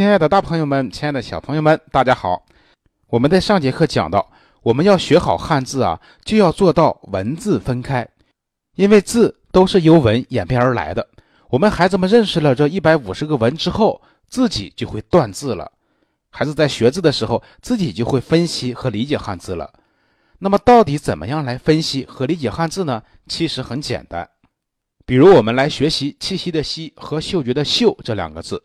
亲爱的大朋友们，亲爱的小朋友们，大家好！我们在上节课讲到，我们要学好汉字啊，就要做到文字分开，因为字都是由文演变而来的。我们孩子们认识了这一百五十个文之后，自己就会断字了。孩子在学字的时候，自己就会分析和理解汉字了。那么，到底怎么样来分析和理解汉字呢？其实很简单。比如，我们来学习“气息”的“息”和“嗅觉”的“嗅”这两个字。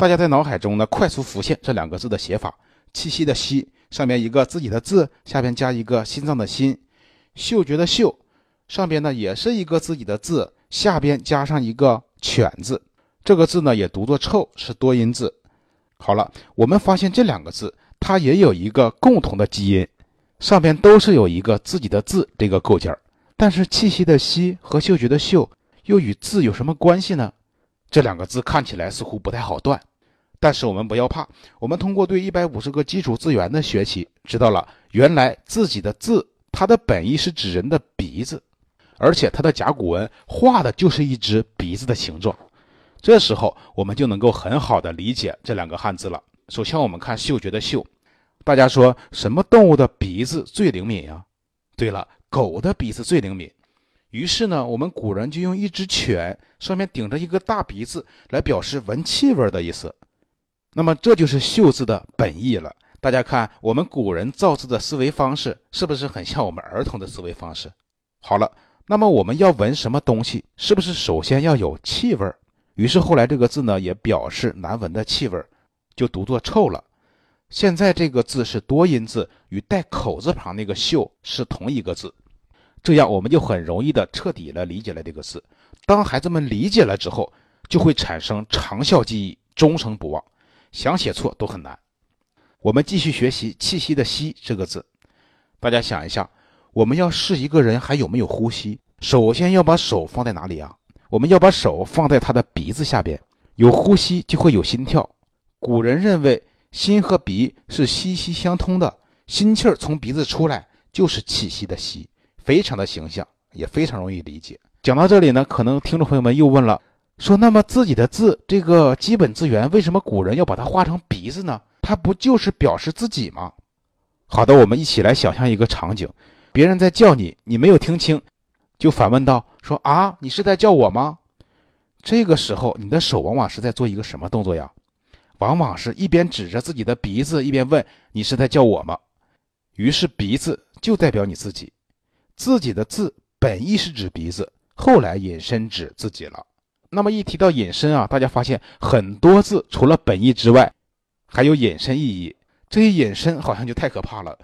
大家在脑海中呢快速浮现这两个字的写法：气息的息，上面一个自己的字，下边加一个心脏的心；嗅觉的嗅，上边呢也是一个自己的字，下边加上一个犬字。这个字呢也读作臭，是多音字。好了，我们发现这两个字它也有一个共同的基因，上边都是有一个自己的字这个构件儿但是气息的息和嗅觉的嗅又与字有什么关系呢？这两个字看起来似乎不太好断。但是我们不要怕，我们通过对一百五十个基础字源的学习，知道了原来自己的字，它的本意是指人的鼻子，而且它的甲骨文画的就是一只鼻子的形状。这时候我们就能够很好的理解这两个汉字了。首先我们看嗅觉的嗅，大家说什么动物的鼻子最灵敏呀？对了，狗的鼻子最灵敏。于是呢，我们古人就用一只犬上面顶着一个大鼻子来表示闻气味的意思。那么这就是“嗅”字的本意了。大家看，我们古人造字的思维方式是不是很像我们儿童的思维方式？好了，那么我们要闻什么东西，是不是首先要有气味？于是后来这个字呢，也表示难闻的气味，就读作臭了。现在这个字是多音字，与带口字旁那个“嗅”是同一个字，这样我们就很容易的彻底的理解了这个字。当孩子们理解了之后，就会产生长效记忆，终生不忘。想写错都很难。我们继续学习“气息”的“息”这个字。大家想一下，我们要试一个人还有没有呼吸，首先要把手放在哪里啊？我们要把手放在他的鼻子下边。有呼吸就会有心跳。古人认为心和鼻是息息相通的，心气儿从鼻子出来就是气息的“息”，非常的形象，也非常容易理解。讲到这里呢，可能听众朋友们又问了。说，那么自己的字这个基本字源，为什么古人要把它画成鼻子呢？它不就是表示自己吗？好的，我们一起来想象一个场景：别人在叫你，你没有听清，就反问道：“说啊，你是在叫我吗？”这个时候，你的手往往是在做一个什么动作呀？往往是一边指着自己的鼻子，一边问：“你是在叫我吗？”于是鼻子就代表你自己，自己的字本意是指鼻子，后来引申指自己了。那么一提到引申啊，大家发现很多字除了本意之外，还有引申意义。这些引申好像就太可怕了。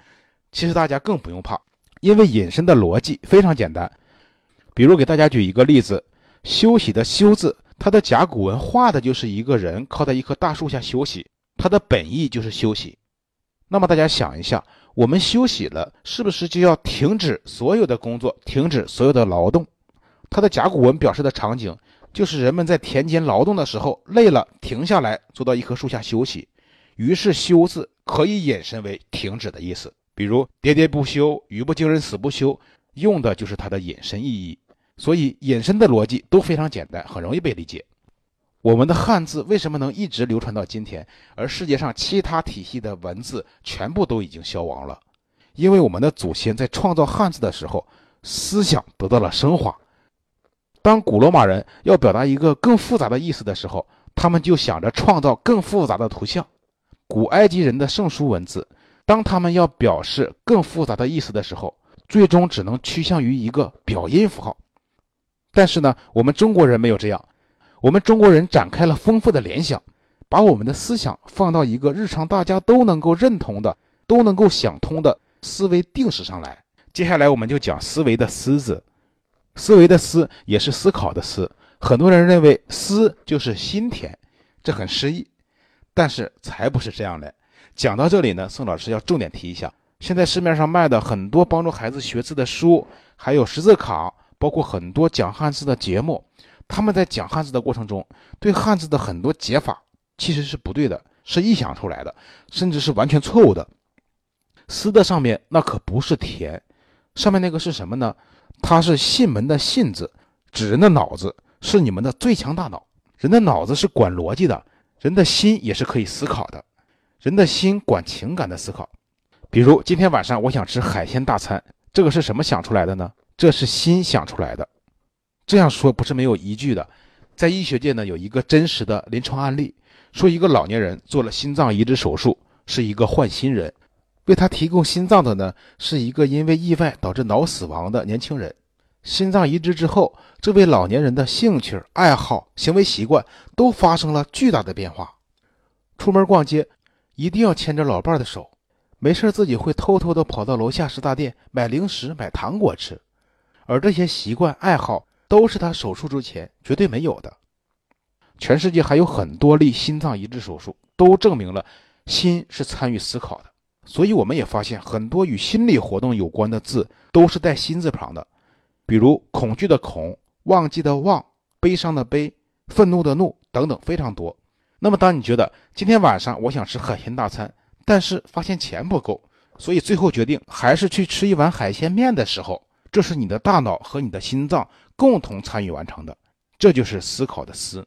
其实大家更不用怕，因为引申的逻辑非常简单。比如给大家举一个例子，“休息”的“休”字，它的甲骨文画的就是一个人靠在一棵大树下休息，它的本意就是休息。那么大家想一下，我们休息了，是不是就要停止所有的工作，停止所有的劳动？它的甲骨文表示的场景。就是人们在田间劳动的时候累了，停下来坐到一棵树下休息。于是“休”字可以引申为停止的意思。比如“喋喋不休，语不惊人死不休”，用的就是它的引申意义。所以引申的逻辑都非常简单，很容易被理解。我们的汉字为什么能一直流传到今天，而世界上其他体系的文字全部都已经消亡了？因为我们的祖先在创造汉字的时候，思想得到了升华。当古罗马人要表达一个更复杂的意思的时候，他们就想着创造更复杂的图像。古埃及人的圣书文字，当他们要表示更复杂的意思的时候，最终只能趋向于一个表音符号。但是呢，我们中国人没有这样，我们中国人展开了丰富的联想，把我们的思想放到一个日常大家都能够认同的、都能够想通的思维定式上来。接下来我们就讲思维的“思”字。思维的思也是思考的思，很多人认为思就是心田，这很诗意，但是才不是这样的。讲到这里呢，宋老师要重点提一下，现在市面上卖的很多帮助孩子学字的书，还有识字卡，包括很多讲汉字的节目，他们在讲汉字的过程中，对汉字的很多解法其实是不对的，是臆想出来的，甚至是完全错误的。思的上面那可不是田，上面那个是什么呢？它是信门的信字，指人的脑子是你们的最强大脑。人的脑子是管逻辑的，人的心也是可以思考的，人的心管情感的思考。比如今天晚上我想吃海鲜大餐，这个是什么想出来的呢？这是心想出来的。这样说不是没有依据的，在医学界呢有一个真实的临床案例，说一个老年人做了心脏移植手术，是一个换心人，为他提供心脏的呢是一个因为意外导致脑死亡的年轻人。心脏移植之后，这位老年人的兴趣、爱好、行为习惯都发生了巨大的变化。出门逛街一定要牵着老伴的手，没事自己会偷偷的跑到楼下食大店买零食、买糖果吃，而这些习惯、爱好。都是他手术之前绝对没有的。全世界还有很多例心脏移植手术，都证明了心是参与思考的。所以我们也发现很多与心理活动有关的字都是带心字旁的，比如恐惧的恐、忘记的忘、悲伤的悲、愤怒的怒等等，非常多。那么，当你觉得今天晚上我想吃海鲜大餐，但是发现钱不够，所以最后决定还是去吃一碗海鲜面的时候，这是你的大脑和你的心脏。共同参与完成的，这就是思考的思。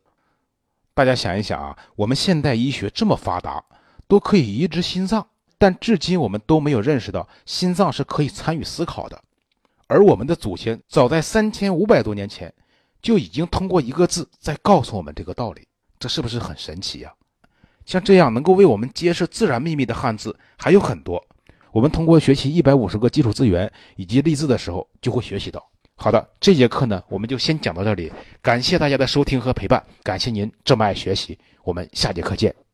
大家想一想啊，我们现代医学这么发达，都可以移植心脏，但至今我们都没有认识到心脏是可以参与思考的。而我们的祖先早在三千五百多年前就已经通过一个字在告诉我们这个道理，这是不是很神奇呀？像这样能够为我们揭示自然秘密的汉字还有很多，我们通过学习一百五十个基础字源以及例字的时候就会学习到。好的，这节课呢，我们就先讲到这里。感谢大家的收听和陪伴，感谢您这么爱学习，我们下节课见。